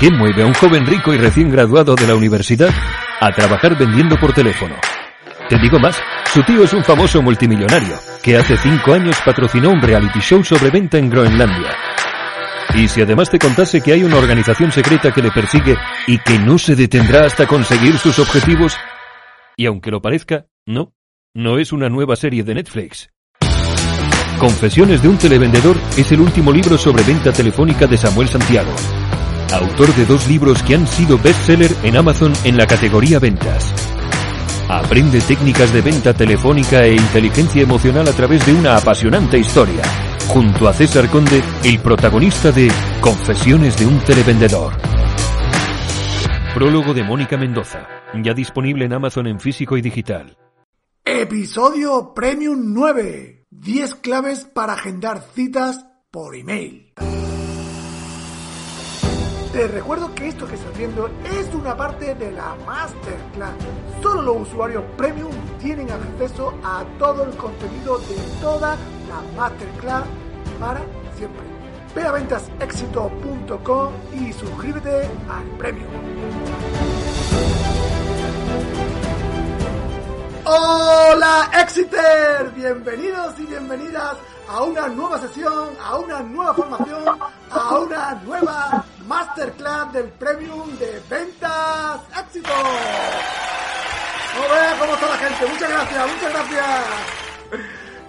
¿Qué mueve a un joven rico y recién graduado de la universidad a trabajar vendiendo por teléfono? Te digo más, su tío es un famoso multimillonario que hace cinco años patrocinó un reality show sobre venta en Groenlandia. Y si además te contase que hay una organización secreta que le persigue y que no se detendrá hasta conseguir sus objetivos, y aunque lo parezca, no, no es una nueva serie de Netflix. Confesiones de un televendedor es el último libro sobre venta telefónica de Samuel Santiago, autor de dos libros que han sido bestseller en Amazon en la categoría ventas. Aprende técnicas de venta telefónica e inteligencia emocional a través de una apasionante historia, junto a César Conde, el protagonista de Confesiones de un televendedor. Prólogo de Mónica Mendoza, ya disponible en Amazon en físico y digital. Episodio Premium 9. 10 claves para agendar citas por email. Te recuerdo que esto que estás viendo es una parte de la Masterclass. Solo los usuarios Premium tienen acceso a todo el contenido de toda la Masterclass para siempre. Ve a ventasexito.com y suscríbete al Premium. Hola Exeter, bienvenidos y bienvenidas a una nueva sesión, a una nueva formación, a una nueva masterclass del Premium de Ventas Éxito. Hola, ¿cómo está la gente? Muchas gracias, muchas gracias.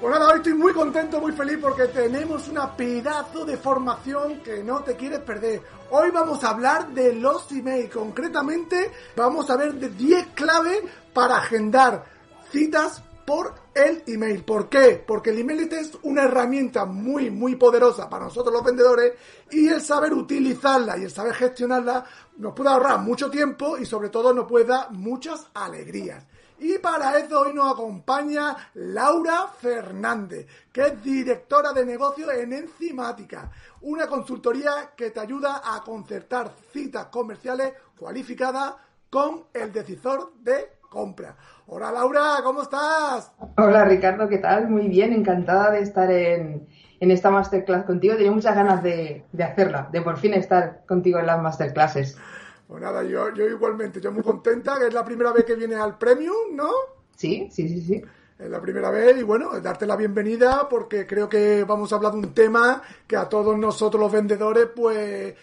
Pues nada, hoy estoy muy contento, muy feliz porque tenemos una pedazo de formación que no te quieres perder. Hoy vamos a hablar de los emails, concretamente vamos a ver de 10 claves para agendar citas por el email. ¿Por qué? Porque el email es una herramienta muy, muy poderosa para nosotros los vendedores y el saber utilizarla y el saber gestionarla nos puede ahorrar mucho tiempo y sobre todo nos puede dar muchas alegrías. Y para eso hoy nos acompaña Laura Fernández, que es directora de negocio en Enzimática, una consultoría que te ayuda a concertar citas comerciales cualificadas con el decisor de compra. Hola Laura, ¿cómo estás? Hola Ricardo, ¿qué tal? Muy bien, encantada de estar en, esta masterclass contigo. Tenía muchas ganas de, hacerla, de por fin estar contigo en las masterclasses. Pues nada, yo, yo igualmente, yo muy contenta, que es la primera vez que vienes al Premium, ¿no? Sí, sí, sí, sí. Es la primera vez y bueno, darte la bienvenida porque creo que vamos a hablar de un tema que a todos nosotros los vendedores, pues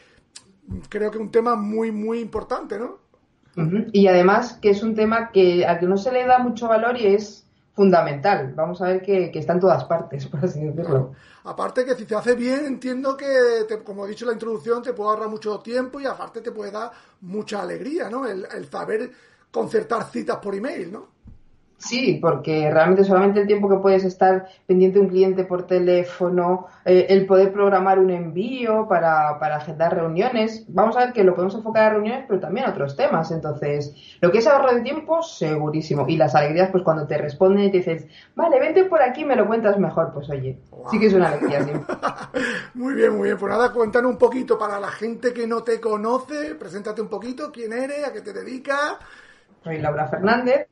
creo que es un tema muy, muy importante, ¿no? Y además que es un tema que a que no se le da mucho valor y es fundamental. Vamos a ver que, está en todas partes, por así decirlo. Aparte que si te hace bien, entiendo que, como he dicho en la introducción, te puede ahorrar mucho tiempo y aparte te puede dar mucha alegría, ¿no? El, el saber concertar citas por email, ¿no? Sí, porque realmente solamente el tiempo que puedes estar pendiente de un cliente por teléfono, eh, el poder programar un envío para, para agendar reuniones, vamos a ver que lo podemos enfocar a reuniones, pero también a otros temas. Entonces, lo que es ahorro de tiempo, segurísimo. Y las alegrías, pues cuando te responden y te dices, vale, vente por aquí, me lo cuentas mejor, pues oye, sí que es una alegría. Sí. muy bien, muy bien. Pues nada, cuéntanos un poquito para la gente que no te conoce, preséntate un poquito, quién eres, a qué te dedicas. Soy Laura Fernández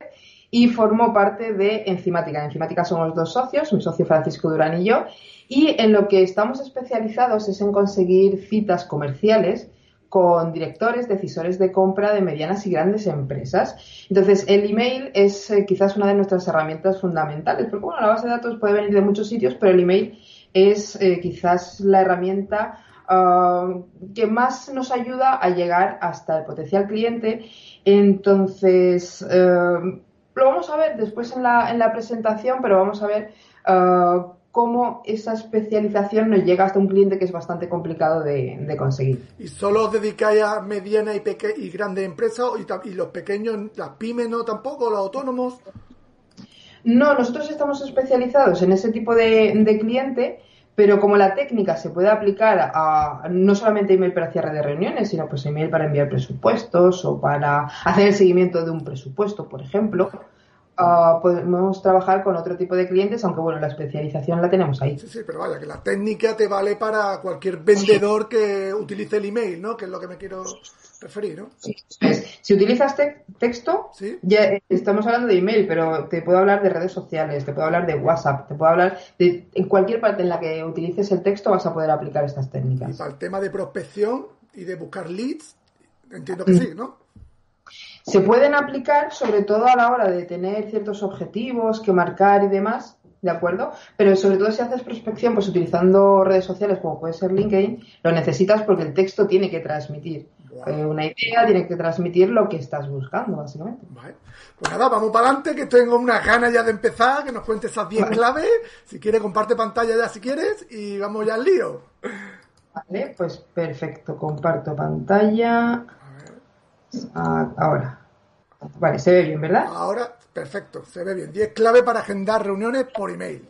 y formo parte de Enzimática. En Enzimática somos dos socios, mi socio Francisco Durán y yo, y en lo que estamos especializados es en conseguir citas comerciales con directores, decisores de compra de medianas y grandes empresas. Entonces, el email es eh, quizás una de nuestras herramientas fundamentales, porque bueno, la base de datos puede venir de muchos sitios, pero el email es eh, quizás la herramienta ah, que más nos ayuda a llegar hasta el potencial cliente. Entonces, eh, lo vamos a ver después en la, en la presentación, pero vamos a ver uh, cómo esa especialización nos llega hasta un cliente que es bastante complicado de, conseguir. ¿Y solo os dedicáis a mediana y, y grandes empresas y, y los pequeños, las pymes no tampoco, los autónomos? No, nosotros estamos especializados en ese tipo de, de cliente pero como la técnica se puede aplicar a no solamente email para cierre de reuniones, sino pues email para enviar presupuestos o para hacer el seguimiento de un presupuesto, por ejemplo, ah, podemos trabajar con otro tipo de clientes, aunque bueno, la especialización la tenemos ahí. Sí, sí, pero vaya, que la técnica te vale para cualquier vendedor que utilice el email, ¿no? Que es lo que me quiero referir, ¿no? Si utilizas texto, ya estamos hablando de email, pero te puedo hablar de redes sociales, te puedo hablar de WhatsApp, te puedo hablar de en cualquier parte en la que utilices el texto vas a poder aplicar estas técnicas. Y para el tema de prospección y de buscar leads, entiendo que sí, ¿no? Se pueden aplicar sobre todo a la hora de tener ciertos objetivos que marcar y demás, ¿de acuerdo? Pero sobre todo si haces prospección, pues utilizando redes sociales como puede ser LinkedIn, lo necesitas porque el texto tiene que transmitir. Eh, una idea, tiene que transmitir lo que estás buscando, básicamente. Pues nada, vamos para adelante, que tengo unas ganas ya de empezar, que nos cuentes esas 10 claves. Si quieres, comparte pantalla ya si quieres y vamos ya al lío. Vale, pues perfecto, comparto pantalla. Ah, ahora. Vale, se ve bien, ¿verdad? Ahora, perfecto, se ve bien. 10 claves para agendar reuniones por email.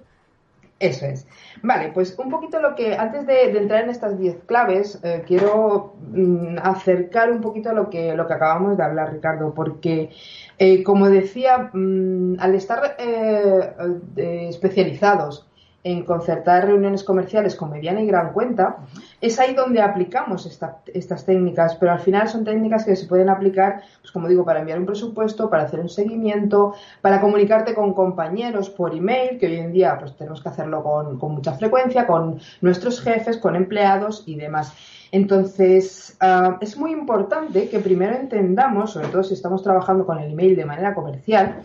Eso es. Vale, pues un poquito lo que, antes de, entrar en estas 10 claves, eh, quiero mm, acercar un poquito lo que, lo que acabamos de hablar, Ricardo, porque, eh, como decía, mm, al estar eh, especializados en concertar reuniones comerciales con mediana y gran cuenta, es ahí donde aplicamos estas técnicas, pero al final son técnicas que se pueden aplicar, pues como digo, para enviar un presupuesto, para hacer un seguimiento, para comunicarte con compañeros por email, que hoy en día pues tenemos que hacerlo con, mucha frecuencia, con nuestros jefes, con empleados y demás. Entonces, ah, es muy importante que primero entendamos, sobre todo si estamos trabajando con el email de manera comercial,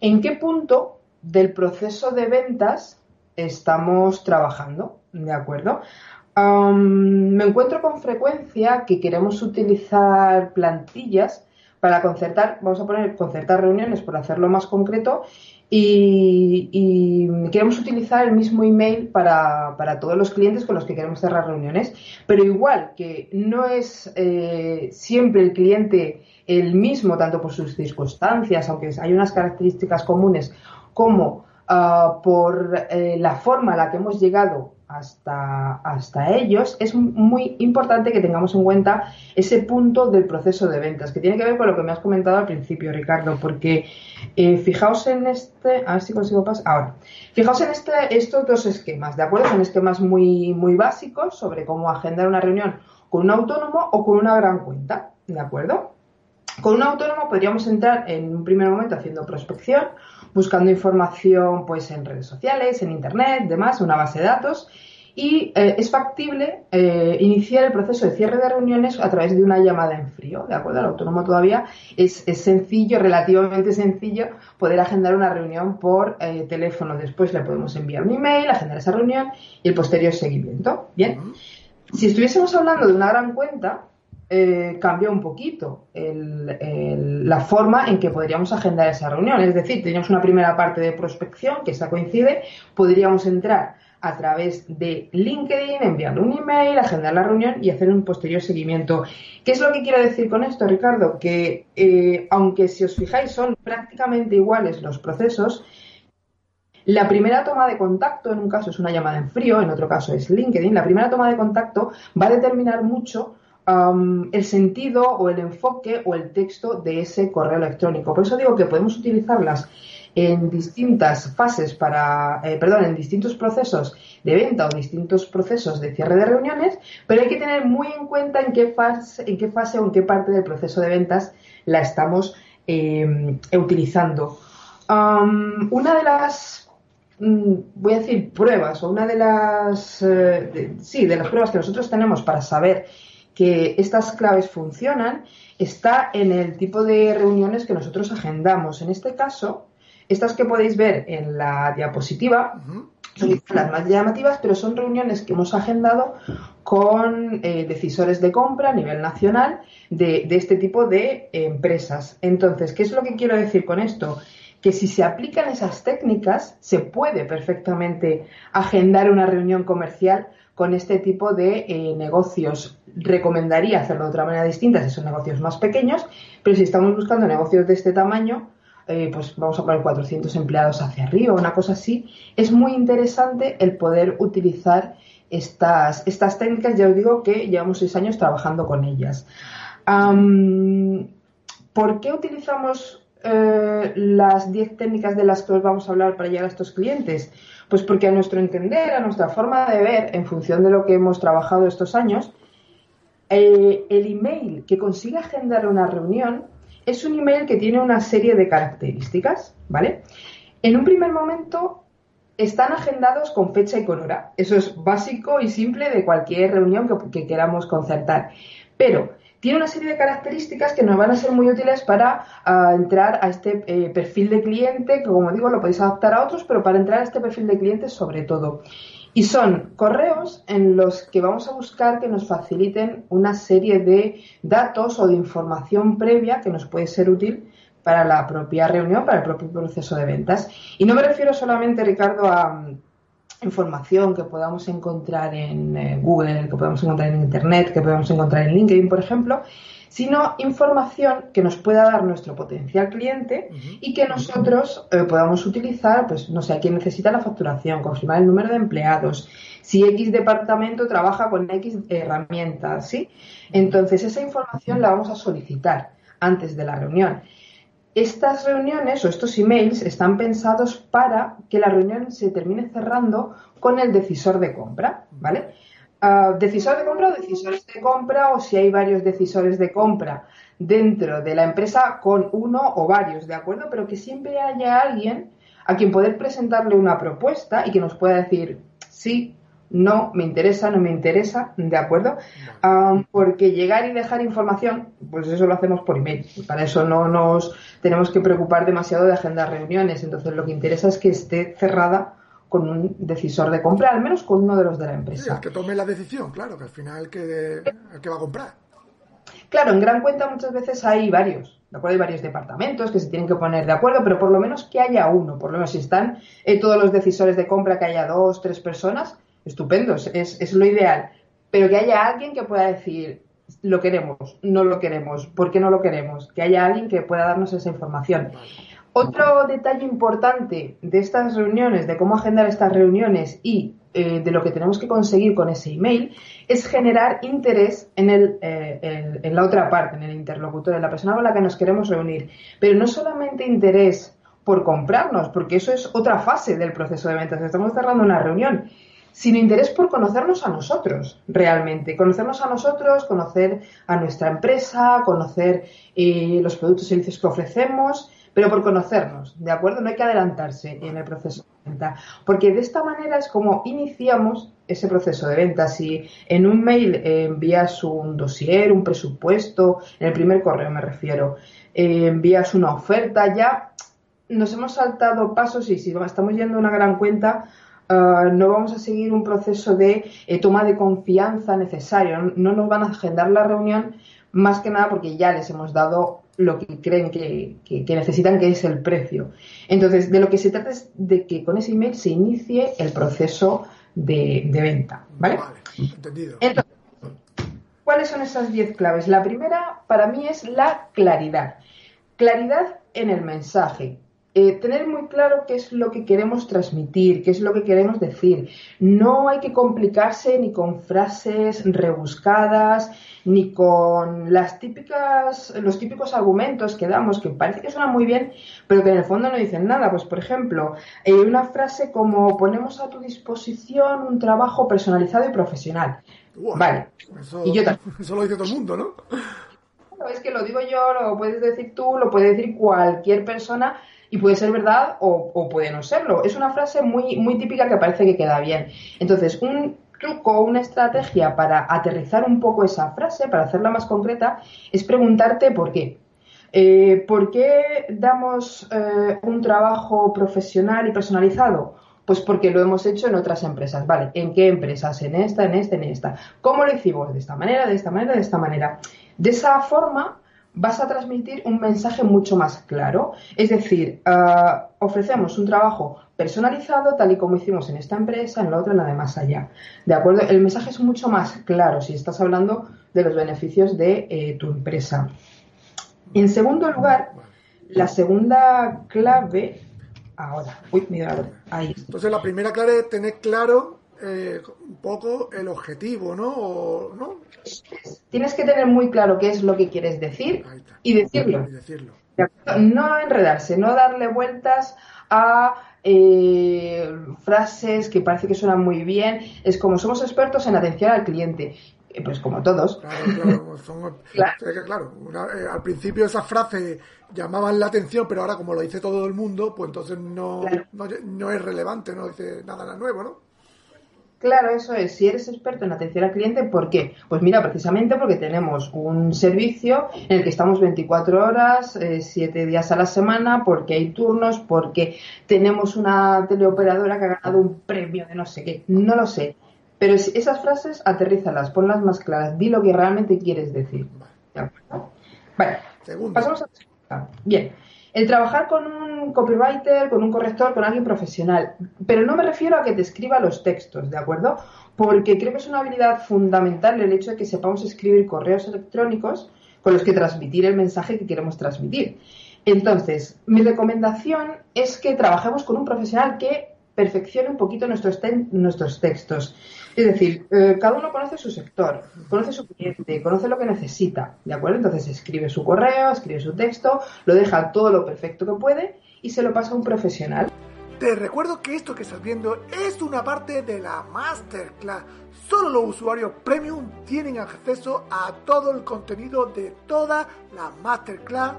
en qué punto del proceso de ventas estamos trabajando, ¿de acuerdo? me encuentro con frecuencia que queremos utilizar plantillas para concertar, vamos a poner concertar reuniones por hacerlo más concreto y, queremos utilizar el mismo email para, todos los clientes con los que queremos cerrar reuniones, pero igual que no es eh, siempre el cliente el mismo, tanto por sus circunstancias, aunque hay unas características comunes, como Ah, por eh, la forma a la que hemos llegado hasta, hasta ellos, es muy importante que tengamos en cuenta ese punto del proceso de ventas, que tiene que ver con lo que me has comentado al principio, Ricardo, porque eh, fijaos en este, a ver si consigo pasar, ahora, fijaos en este, estos dos esquemas, ¿de acuerdo? Son esquemas muy, muy básicos sobre cómo agendar una reunión con un autónomo o con una gran cuenta, ¿de acuerdo? Con un autónomo podríamos entrar en un primer momento haciendo prospección, buscando información pues en redes sociales, en internet, demás, una base de datos y eh, es factible eh, iniciar el proceso de cierre de reuniones a través de una llamada en frío, ¿de acuerdo? El autónomo todavía es, sencillo, relativamente sencillo, poder agendar una reunión por eh, teléfono. Después le podemos enviar un email, agendar esa reunión y el posterior seguimiento. Bien, si estuviésemos hablando de una gran cuenta, eh, cambia un poquito la forma en que podríamos agendar esa reunión. Es decir, teníamos una primera parte de prospección, que esa coincide, podríamos entrar a través de LinkedIn, enviarle un email, agendar la reunión y hacer un posterior seguimiento. ¿Qué es lo que quiero decir con esto, Ricardo? Que eh, aunque si os fijáis son prácticamente iguales los procesos, la primera toma de contacto, en un caso es una llamada en frío, en otro caso es LinkedIn, la primera toma de contacto va a determinar mucho el sentido o el enfoque o el texto de ese correo electrónico. Por eso digo que podemos utilizarlas en distintas fases para, eh, perdón, en distintos procesos de venta o distintos procesos de cierre de reuniones, pero hay que tener muy en cuenta en qué fase, en qué fase o en qué parte del proceso de ventas la estamos em, utilizando. una de las mm, voy a decir pruebas o una de las eh, sí de las pruebas que nosotros tenemos para saber que estas claves funcionan está en el tipo de reuniones que nosotros agendamos. En este caso, estas que podéis ver en la diapositiva son las más llamativas, pero son reuniones que hemos agendado con eh, decisores de compra a nivel nacional de, este tipo de empresas. Entonces, ¿qué es lo que quiero decir con esto? que si se aplican esas técnicas, se puede perfectamente agendar una reunión comercial con este tipo de eh, negocios. Recomendaría hacerlo de otra manera distinta si son negocios más pequeños, pero si estamos buscando negocios de este tamaño, eh, pues vamos a poner 400 empleados hacia arriba, una cosa así, es muy interesante el poder utilizar estas, estas técnicas. Ya os digo que llevamos seis años trabajando con ellas. ¿Por qué utilizamos eh, las 10 técnicas de las que os vamos a hablar para llegar a estos clientes? Pues porque a nuestro entender, a nuestra forma de ver, en función de lo que hemos trabajado estos años, eh, el email que consigue agendar una reunión es un email que tiene una serie de características, ¿vale? En un primer momento están agendados con fecha y con hora. Eso es básico y simple de cualquier reunión que queramos concertar. Pero tiene una serie de características que nos van a ser muy útiles para ah, entrar a este eh, perfil de cliente, que como digo lo podéis adaptar a otros, pero para entrar a este perfil de cliente sobre todo. Y son correos en los que vamos a buscar que nos faciliten una serie de datos o de información previa que nos puede ser útil para la propia reunión, para el propio proceso de ventas. Y no me refiero solamente, Ricardo, a información que podamos encontrar en eh, Google, que podamos encontrar en Internet, que podamos encontrar en LinkedIn, por ejemplo, sino información que nos pueda dar nuestro potencial cliente y que nosotros eh, podamos utilizar, pues no sé, a quién necesita la facturación, confirmar el número de empleados, si X departamento trabaja con X herramientas, ¿sí? Entonces esa información la vamos a solicitar antes de la reunión estas reuniones o estos emails están pensados para que la reunión se termine cerrando con el decisor de compra, ¿vale? Ah, decisor de compra o decisores de compra o si hay varios decisores de compra dentro de la empresa con uno o varios, ¿de acuerdo? Pero que siempre haya alguien a quien poder presentarle una propuesta y que nos pueda decir sí, no me interesa, no me interesa, ¿de acuerdo? porque llegar y dejar información, pues eso lo hacemos por email. Para eso no nos tenemos que preocupar demasiado de agendar reuniones. Entonces lo que interesa es que esté cerrada con un decisor de compra, al menos con uno de los de la empresa. Sí, que tome la decisión, claro, que al final el que, el que va a comprar. Claro, en gran cuenta muchas veces hay varios, ¿de acuerdo? Hay varios departamentos que se tienen que poner de acuerdo, pero por lo menos que haya uno, por lo menos si están eh, todos los decisores de compra, que haya dos, tres personas, estupendo, es, lo ideal. Pero que haya alguien que pueda decir, lo queremos, no lo queremos, ¿por qué no lo queremos? Que haya alguien que pueda darnos esa información. Otro detalle importante de estas reuniones, de cómo agendar estas reuniones y eh, de lo que tenemos que conseguir con ese email, es generar interés en, el, eh, en la otra parte, en el interlocutor, en la persona con la que nos queremos reunir. Pero no solamente interés por comprarnos, porque eso es otra fase del proceso de ventas. Estamos cerrando una reunión, sino interés por conocernos a nosotros realmente, conocernos a nosotros, conocer a nuestra empresa, conocer eh, los productos y servicios que ofrecemos, pero por conocernos, ¿de acuerdo? No hay que adelantarse en el proceso de venta, porque de esta manera es como iniciamos ese proceso de venta. Si en un mail eh, envías un dossier, un presupuesto, en el primer correo me refiero, eh, envías una oferta, ya nos hemos saltado pasos y si estamos yendo a una gran cuenta, Ah, no vamos a seguir un proceso de eh, toma de confianza necesario. No nos van a agendar la reunión más que nada porque ya les hemos dado lo que creen que, necesitan, que es el precio. Entonces, de lo que se trata es de que con ese email se inicie el proceso de, venta. ¿Vale? entendido. Entonces, ¿cuáles son esas 10 claves? La primera para mí es la claridad. Claridad en el mensaje. Eh, tener muy claro qué es lo que queremos transmitir, qué es lo que queremos decir. No hay que complicarse ni con frases rebuscadas, ni con las típicas, los típicos argumentos que damos, que parece que suenan muy bien, pero que en el fondo no dicen nada. Pues, por ejemplo, eh, una frase como ponemos a tu disposición un trabajo personalizado y profesional. vale. Eso, y yo eso lo dice todo el mundo, ¿no? Es que lo digo yo, lo puedes decir tú, lo puede decir cualquier persona y puede ser verdad o, puede no serlo. Es una frase muy, muy típica que parece que queda bien. Entonces, un truco, una estrategia para aterrizar un poco esa frase, para hacerla más concreta, es preguntarte por qué. Eh, ¿Por qué damos eh, un trabajo profesional y personalizado? Pues porque lo hemos hecho en otras empresas, ¿vale? ¿En qué empresas? En esta, en esta, en esta. ¿Cómo lo hicimos? De esta manera, de esta manera, de esta manera. De esa forma vas a transmitir un mensaje mucho más claro. Es decir, ah, ofrecemos un trabajo personalizado tal y como hicimos en esta empresa, en la otra, en la de más allá. ¿De acuerdo? El mensaje es mucho más claro si estás hablando de los beneficios de eh, tu empresa. En segundo lugar, La segunda clave, ahora, uy, mira, ahí. Entonces la primera clave es tener claro eh, un poco el objetivo, ¿no? ¿no? Tienes que tener muy claro qué es lo que quieres decir y decirlo. Y decirlo. No enredarse, no darle vueltas a eh, frases que parece que suenan muy bien. Es como somos expertos en atención al cliente. Eh, pues como todos. Claro, eh, al principio esas frases llamaban la atención, pero ahora como lo dice todo el mundo, pues entonces no, no, es relevante, no dice nada nuevo, ¿no? Claro, eso es. Si eres experto en atención al cliente, ¿por qué? Pues mira, precisamente porque tenemos un servicio en el que estamos 24 horas, 7 eh, días a la semana, porque hay turnos, porque tenemos una teleoperadora que ha ganado un premio de no sé qué. No lo sé. Pero esas frases, aterrízalas, ponlas más claras, di lo que realmente quieres decir. Vale, pasamos a... Bien, el trabajar con un copywriter, con un corrector, con alguien profesional. Pero no me refiero a que te escriba los textos, ¿de acuerdo? Porque creo que es una habilidad fundamental el hecho de que sepamos escribir correos electrónicos con los que transmitir el mensaje que queremos transmitir. Entonces, mi recomendación es que trabajemos con un profesional que perfeccione un poquito nuestros, nuestros textos. Es decir, eh, cada uno conoce su sector, conoce su cliente, conoce lo que necesita, ¿de acuerdo? Entonces escribe su correo, escribe su texto, lo deja todo lo perfecto que puede y se lo pasa a un profesional. Te recuerdo que esto que estás viendo es una parte de la masterclass. Solo los usuarios premium tienen acceso a todo el contenido de toda la masterclass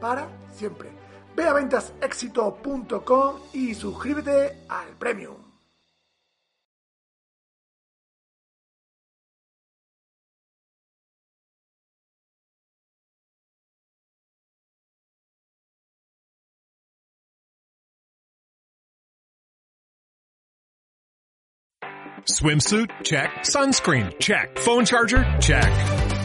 para siempre. Ve a ventasexito.com y suscríbete al premium. Swimsuit? Check. Sunscreen? Check. Phone charger? Check.